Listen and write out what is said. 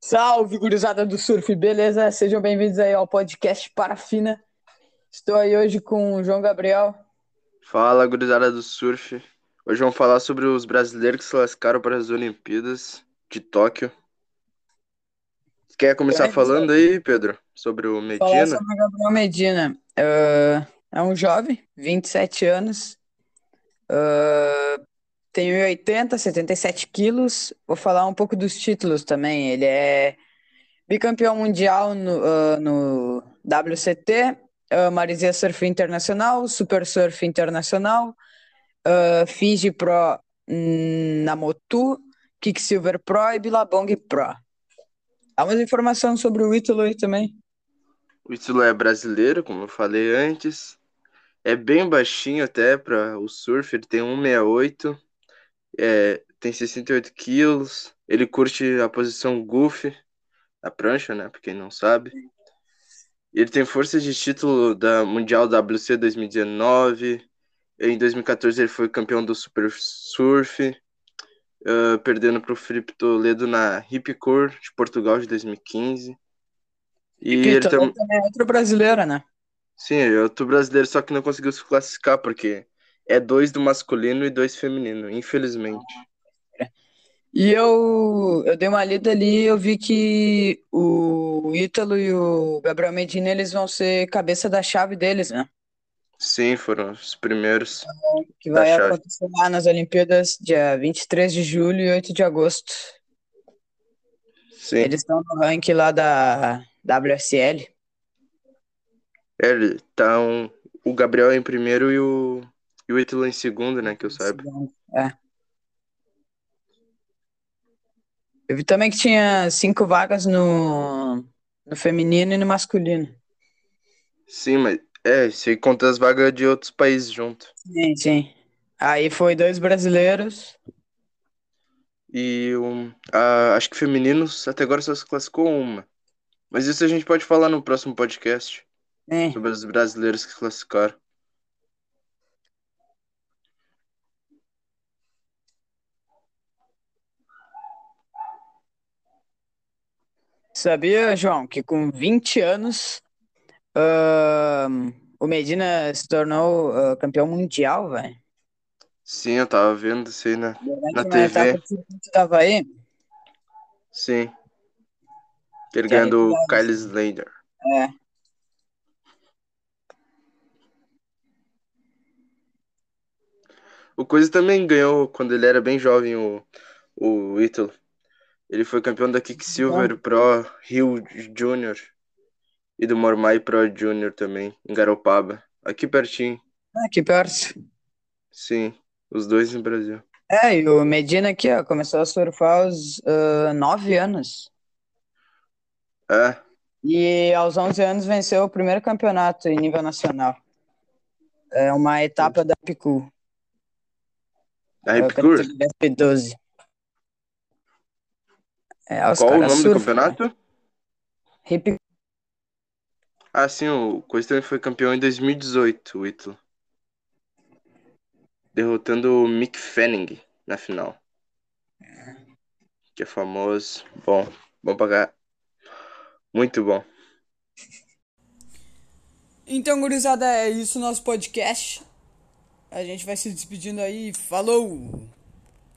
Salve, gurizada do surf, beleza? Sejam bem-vindos aí ao podcast Parafina. Estou aí hoje com o João Gabriel. Fala, gurizada do surf. Hoje vamos falar sobre os brasileiros que se lascaram para as Olimpíadas de Tóquio. Quer começar falando aí, Pedro, sobre o Falar Medina? sobre o Gabriel Medina. Ah, é um jovem, 27 anos. ah, tem 1,80, 77 quilos. Vou falar um pouco dos títulos também. Ele é bicampeão mundial no, ah, no WCT, ah, Maresia Surf Internacional, Super Surf Internacional, ah, Fiji Pro hum, na Motu, Kicksilver Pro e Billabong Pro. Há umas informações sobre o Ítalo aí também. O Ítalo é brasileiro, como eu falei antes. É bem baixinho até para o surf, ele tem 1,68, é, tem 68 quilos. Ele curte a posição goofy na prancha, né? Pra quem não sabe. Ele tem força de título da Mundial WC 2019. Em 2014 ele foi campeão do Super Surf, ah, perdendo para o Felipe Toledo na Hipcore de Portugal de 2015. E ele Ítalo tam... também é outro brasileiro, né? Sim, ele é outro brasileiro, só que não conseguiu se classificar, porque é dois do masculino e dois feminino, infelizmente. E eu, eu dei uma lida ali e eu vi que o Ítalo e o Gabriel Medina eles vão ser cabeça da chave deles, né? Sim, foram os primeiros Que da vai chave. acontecer lá nas Olimpíadas, dia 23 de julho e 8 de agosto. Sim, Eles estão no ranking lá da WSL. É, ele tá um... o Gabriel em primeiro e o, e o Ítalo em segundo, né, que eu saiba. É. Eu vi também que tinha cinco vagas no, no feminino e no masculino. Sim, mas é, se conta as vagas de outros países junto. Sim, sim. Aí foi dois brasileiros. E um, a, acho que femininos até agora só se classificou uma. Mas isso a gente pode falar no próximo podcast Sim. sobre os brasileiros que classificaram. Sabia, João, que com 20 anos ahn, o Medina se tornou ah, campeão mundial, velho? Sim, eu tava vendo isso aí na, Durante na TV. do circuito da Havaí. Sim. Ele Que aí ganhando o fizeram- Kyle Slater. É. O Coisa também ganhou quando ele era bem jovem, o, o Ítalo. Ele foi campeão da Kicksilver Pro Rio Júnior e do Mormai Pro Júnior também, em Garopaba. Aqui pertinho. Aqui perto. Sim, os dois no Brasil. É, e o Medina aqui, ó, começou a surfar aos ah, 9 anos. É, E aos 11 anos venceu o primeiro campeonato em nível nacional. É uma etapa da Picu. A o Ripcur. categoria F12. É, os Qual o nome do surfam, né? campeonato? Hip- Ah, sim, o Coisa também foi campeão em 2018, o Ítalo. Derrotando o Mick Fanning na final. Que é famoso. Bom, bom pagar. Muito bom. Então, gurizada, é isso nosso podcast. A gente vai se despedindo aí. Falou!